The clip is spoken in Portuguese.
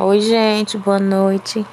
Oi, gente, boa noite.